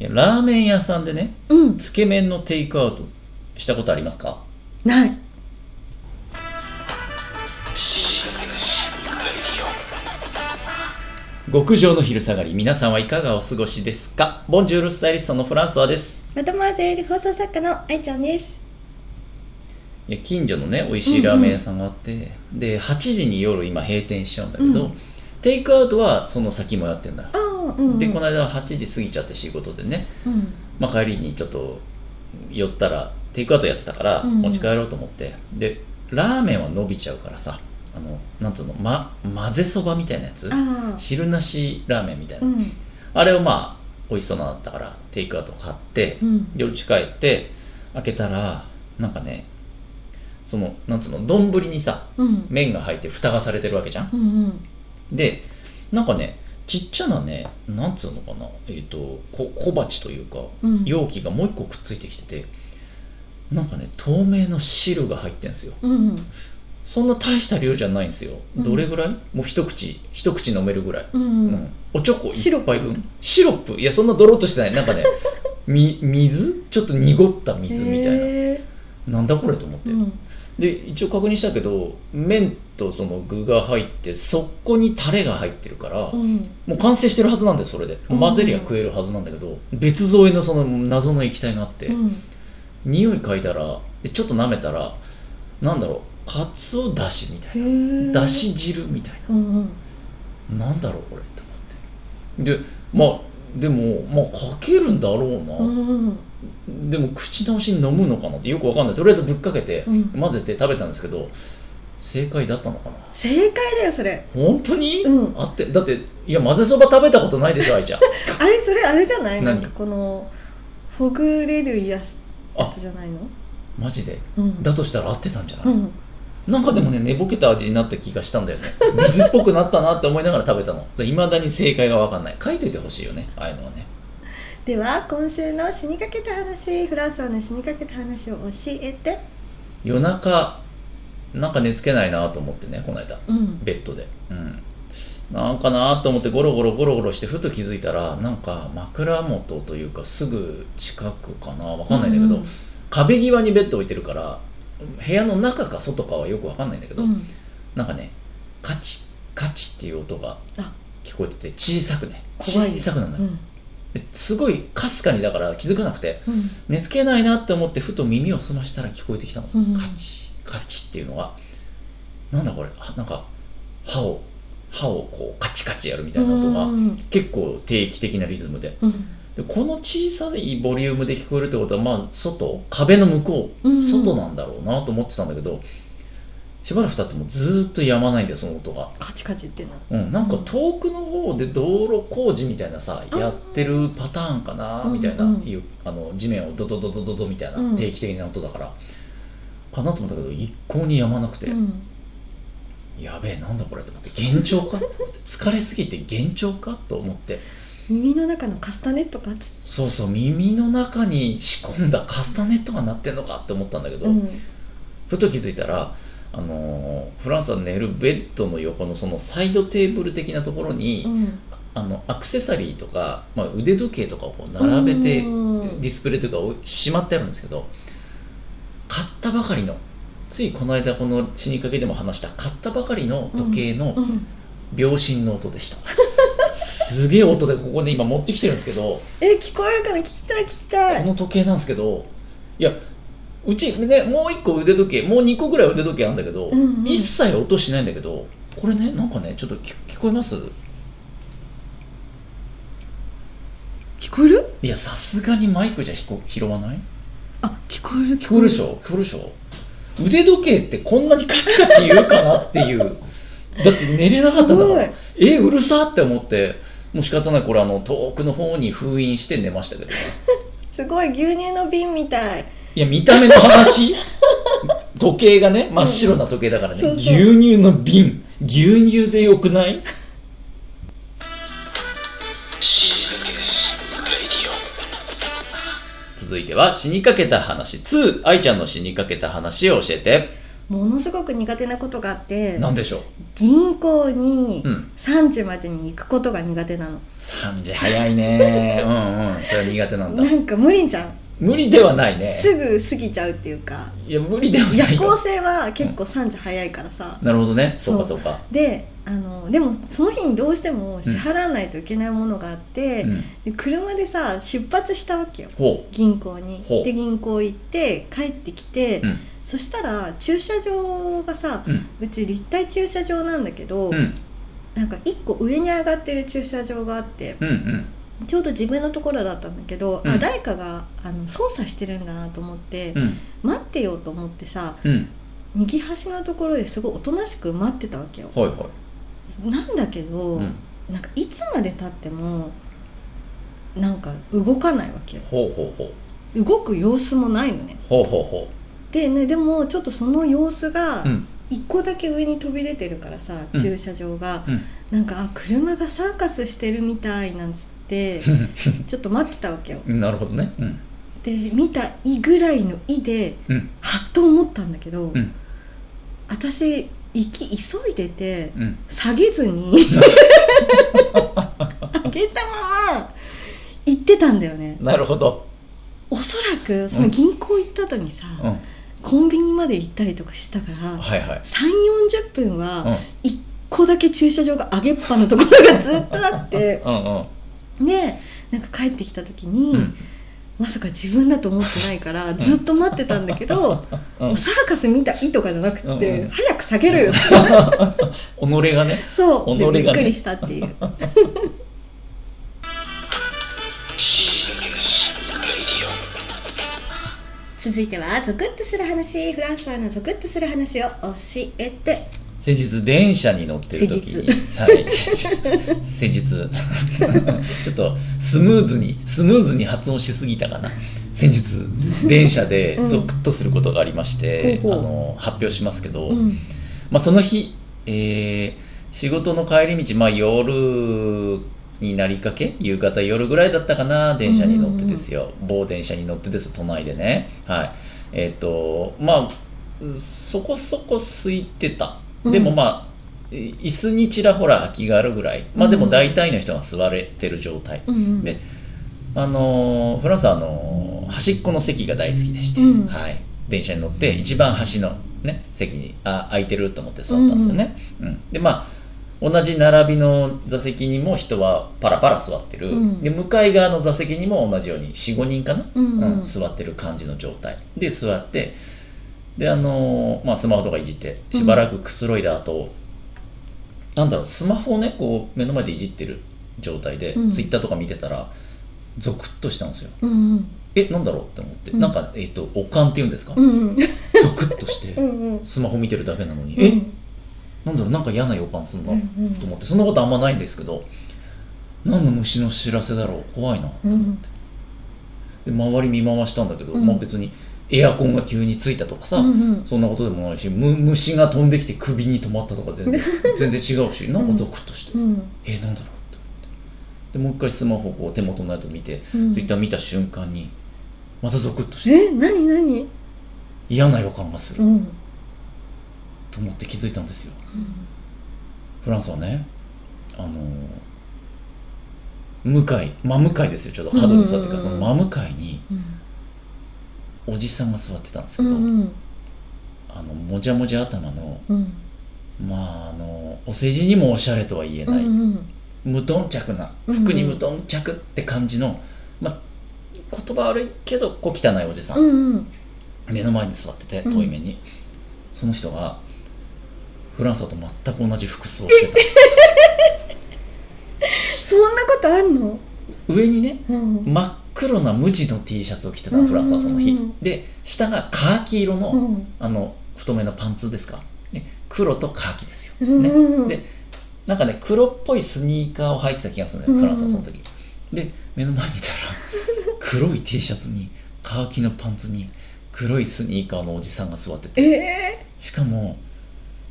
いやラーメン屋さんでねうん。つけ麺のテイクアウトしたことありますか？ない。極上の昼下がり。皆さんはいかがお過ごしですか？ボンジュールスタイリストのフランソワです。マドモアゼル放送作家の愛ちゃんです。いや近所のね美味しいラーメン屋さんがあって、で8時に夜今閉店しちゃうんだけど、うん。テイクアウトはその先もやってんだ。ああうん、うん、でこの間8時過ぎちゃって仕事でね、うん。まあ、帰りにちょっと寄ったらテイクアウトやってたからうん持ち帰ろうと思って、でラーメンは伸びちゃうからさあのなんつうの、ま、混ぜそばみたいなやつ？あ汁なしラーメンみたいな、あうん。あれをまあ美味しそうなのだったからテイクアウト買って、うん。で家帰って開けたらなんかねそのなんつうの丼にさうん。麺が入って蓋がされてるわけじゃん？うんうん。でなんかねちっちゃなねなんつうのかなえっ、とこ小鉢というかうん。容器がもう一個くっついてきててなんかね透明の汁が入ってんですよ。うんそんな大した量じゃないんですよ。うん。どれぐらい、もう一口一口飲めるぐらい、うんうん。おちょこシロップ。一杯分？シロップ？いやそんなドロッとしてない。なんかね み水？ちょっと濁った水みたいな、へなんだこれと思って、ーうんで一応確認したけど麺とその具が入ってそこにタレが入ってるから、うん。もう完成してるはずなんだよそれで。うん。混ぜりゃ食えるはずなんだけど、別添えのその謎の液体があって、うん。匂い嗅いだらでちょっと舐めたらなんだろうかつおだしみたいな。だし汁みたいうんうん。ななんだろうこれと思って。でまあでもまあかけるんだろうな、うんでも口直しに飲むのかなってよくわかんない。とりあえずぶっかけてうん。混ぜて食べたんですけど正解だったのかな？正解だよそれ。本当に、うん。あってだっていや混ぜそば食べたことないでしょ愛ちゃん。あれそれあれじゃない？な何んかこのほぐれるやつあ。じゃないの？マジで？うん。だとしたら合ってたんじゃない、うん。なんかでもね寝ぼけた味になった気がしたんだよね。水っぽくなったなって思いながら食べたの。いまだに正解が分かんない。書いといてほしいよねああいうのはねでは今週の死にかけた話フランスはの死にかけた話を教えて。夜中なんか寝つけないなと思ってねこの間。うん。ベッドで。うん。なんかなと思ってゴロゴロゴロゴロしてふと気づいたらなんか枕元というかすぐ近くかな。分かんないんだけど、壁際にベッド置いてるから部屋の中か外かはよく分かんないんだけど、うん。なんかねカチカチっていう音があ。聞こえてて小さくね。小さくなるうん。ですごいかすかにだから気づかなくてうん。寝つけないなって思ってふと耳を澄ましたら聞こえてきたの、うんカチカチっていうのが。なんだこれ？あなんか歯を歯をこうカチカチやるみたいな音がうん結構定期的なリズムで。うん。でこの小さいボリュームで聞こえるってことはまあ外？壁の向こう、うん。外なんだろうなと思ってたんだけどしばらく経ってもずーっとやまないんだよその音が。カチカチ言ってんの。うん、なんか遠くの方で道路工事みたいなさあーやってるパターンかなうんみたいな、うんいうあの地面をドドドドドドみたいなうん。定期的な音だから、かなと思ったけど一向にやまなくて、うん。やべえなんだこれと思って幻聴か？疲れすぎて幻聴か？と思って。耳の中のカスタネットか？つそうそう耳の中に仕込んだカスタネットが鳴ってんのか？って思ったんだけど、うん。ふと気づいたらあのーフランスは寝るベッドの横のそのサイドテーブル的なところに、うん。あのアクセサリーとか、まあ、腕時計とかをこう並べてうん。ディスプレイというかおしまってあるんですけど買ったばかりのついこの間この死にかけでも話した買ったばかりの時計のうん。秒針の音でした、すげえ音でここで今持ってきてるんですけどえ聞こえるかな？聞きたい聞きたい。この時計なんですけどいやうちねもう一個腕時計もう2個ぐらい腕時計あるんだけど、うんうん。一切音しないんだけどこれねなんかねちょっと聞聞こえます？聞こえる？いやさすがにマイクじゃ拾拾わない？あ聞こえる聞こえる。でしょ？聞こえるでしょ？腕時計ってこんなにカチカチ言うかなっていう。だって寝れなかったんだから。すえうるさって思って。もう仕方ない。これあの遠くの方に封印して寝ましたけど すごい牛乳の瓶みたいいや見た目の話？時計がね真っ白な時計だからね、牛乳の瓶。牛乳でよくない？続いては死にかけた話。2愛ちゃんの死にかけた話を教えて。ものすごく苦手なことがあってなんでしょう？銀行にうん。3時までに行くことが苦手なの、3時早いね。うんうん。それは苦手なんだ。なんか無理じゃん、無理ではないね。すぐ過ぎちゃうっていうか。いや無理ではない夜行よ性は結構3時早いからさ、なるほどね。そう。かそそうか。であのでもその日にどうしても支払わないといけないものがあって、うん。で車でさ出発したわけよ。ほ銀行に。で銀行行って帰ってきて、ううん。そしたら駐車場がさうん。うち立体駐車場なんだけど、うん。なんか1個上に上がってる駐車場があってうんうんちょうど自分のところだったんだけど、うん。あ誰かがあの操作してるんだなと思って、うん。待ってようと思ってさうん。右端のところですごいおとなしく待ってたわけよ。はいはなんだけど、なんかいつまでたってもなんか動かないわけよ。ほうほうほう。動く様子もないのね。ほうほうほでねでもちょっとその様子がううん。一個だけ上に飛び出てるからさ、うん。駐車場が、うんなんかあ車がサーカスしてるみたいなんつって ちょっと待ってたわけよ。なるほどね。うん。で見た「い」ぐらいの「い」でうん。はっと思ったんだけど、うん。私行き急いでてうん。下げずに上げたまま行ってたんだよね。なるほど。おそらくその銀行行った後にさ、うん。コンビニまで行ったりとかしたから、はいはい。3 4 0分はうん。1個だけ駐車場が上げっぱのところがずっとあって。うんうん。でなんか帰ってきた時に、うん。まさか自分だと思ってないからずっと待ってたんだけど、うん。もうサーカス見た「い」とかじゃなくて、うんうん。早く下げろよ 己がね。そう。で己がね。びっくりしたっていう。続いてはゾクッとする話。フランスワのゾクッとする話を教えて先日電車に乗ってる時に先はい。先日。ちょっとスムーズにスムーズに発音しすぎたかな。先日電車でうん。ゾクッとすることがありまして、ほうほう。あの発表しますけど、うん。まあ、その日、えー仕事の帰り道、まあ、夜になりかけ夕方夜ぐらいだったかな電車に乗ってですよ、某電車に乗ってです都内でね。はい。えっ、とまあそこそこ空いてたでもまあ、え椅子にちらほら空きがあるぐらい。まあでも大体の人が座れてる状態、うんうん。であのーフランスはあのー端っこの席が大好きでして、うん。はい、電車に乗って一番端の、ね、席にあ空いてると思って座ったんですよね、うんでまあ同じ並びの座席にも人はパラパラ座ってる、うん。で向かい側の座席にも同じように45人かな、うんうん。うん。座ってる感じの状態。で座ってであのーまあスマホとかいじってしばらくくつろいだ後、なんだろうスマホをねこう目の前でいじってる状態で、うん。ツイッターとか見てたらゾクッとしたんですよ。うんうん。えなんだろうって思って、うん。なんかえっ、とおかんっていうんですか、うんうん。ゾクッとして、うんうん。スマホ見てるだけなのに、えうん。なんだろうなんか嫌な予感するな、うんうん。と思って。そんなことあんまないんですけど何の虫の知らせだろう？怖いなうん。で周り見回したんだけど、うん。まあ別にエアコンが急についたとかさ、うんうん。そんなことでもないしむ虫が飛んできて首に止まったとか全然全然違うしなんかゾクッとして、うん。えなんだろうって思って。でもう一回スマホこう手元のやつ見て、うん。ツイッター見た瞬間にまたゾクッとして。え何何？嫌な予感がする、うん。と思って気づいたんですよ。フランスはねあの向かい真向かいですよ。ちょうど角に座ってるから、うんうん。うんその真向かいにうんおじさんが座ってたんですうけど、んうんあのもじゃもじゃ頭のうんまああのお世辞にもおしゃれとは言えうない、んうん無頓着なうんうん服に無頓着って感じの、まあ言葉悪いけど小汚いおじさん、うんうん目の前に座っててうん遠い目に、その人がフランスと全く同じ服装をして そんなことあんの？た上にねうん。真っ黒な無地の T シャツを着てたのフランスはその日、で下がカーキ色の、うん。あの太めのパンツですか、ね、黒とカーキですよ、うんねうん。でなんかね黒っぽいスニーカーを履いてた気がするのよ、うんフランスはその時。で目の前に見たら 黒い T シャツにカーキのパンツに黒いスニーカーのおじさんが座ってて。えしかも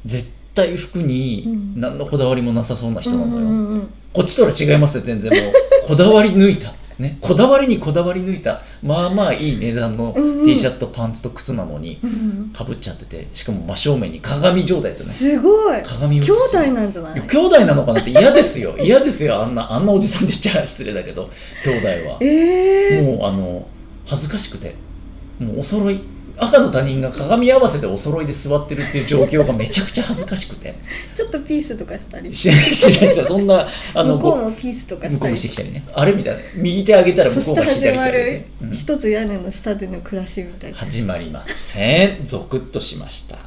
絶対服にうん。何のこだわりもなさそうなえ人なのよ、こっちとは違いますよ全然もう。こだわり抜いたね、こだわりにこだわり抜いたまあまあいい値段の T シャツとパンツと靴なのにうんかぶっちゃっててしかも真正面に鏡状態ですよね。すごい。兄鏡映し弟なんじゃない？兄弟なのかなって嫌ですよ。嫌ですよ。あんなあんなおじさんで言っちゃ失礼だけど兄弟は。ええもうあの恥ずかしくてもうお揃い赤の他人が鏡合わせてお揃いで座ってるっていう状況がめちゃくちゃ恥ずかしくて。ちょっとピースとかしたり。しない しないそんなあの向こうごもピースとか向こうしたりもしてきたりね。あれみたいな。右手上げたら向こうが左手上げまる。て、うん。一つ屋根の下での暮らしみたいな。始まりません。ゾクッとしました。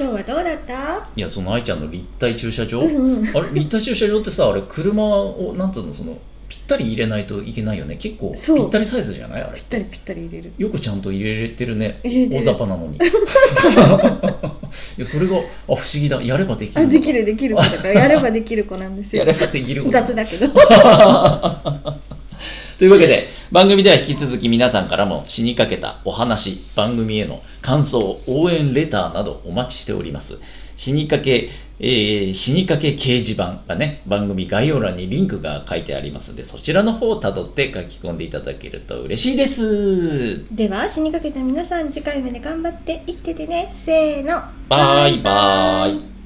今日はどうだった？いやその愛ちゃんの立体駐車場、うんうん。あれ立体駐車場ってさあれ車をなんつうのそのぴったり入れないといけないよね。結構そう。ぴったりサイズじゃない？あれぴったりぴったり入れる。よくちゃんと入れれてるね。入れてる。大雑把なのに。いやそれがあ不思議だ。やればできるあできるできる子だから。やればできる子なんですよ。やればできる雑だけど というわけで番組では引き続き皆さんからも死にかけたお話番組への感想応援レターなどお待ちしております。死にかけ、えー死にかけ掲示板がね番組概要欄にリンクが書いてありますのでそちらの方をたどって書き込んでいただけると嬉しいです。では死にかけた皆さん次回まで頑張って生きててね。せーの。バイバイ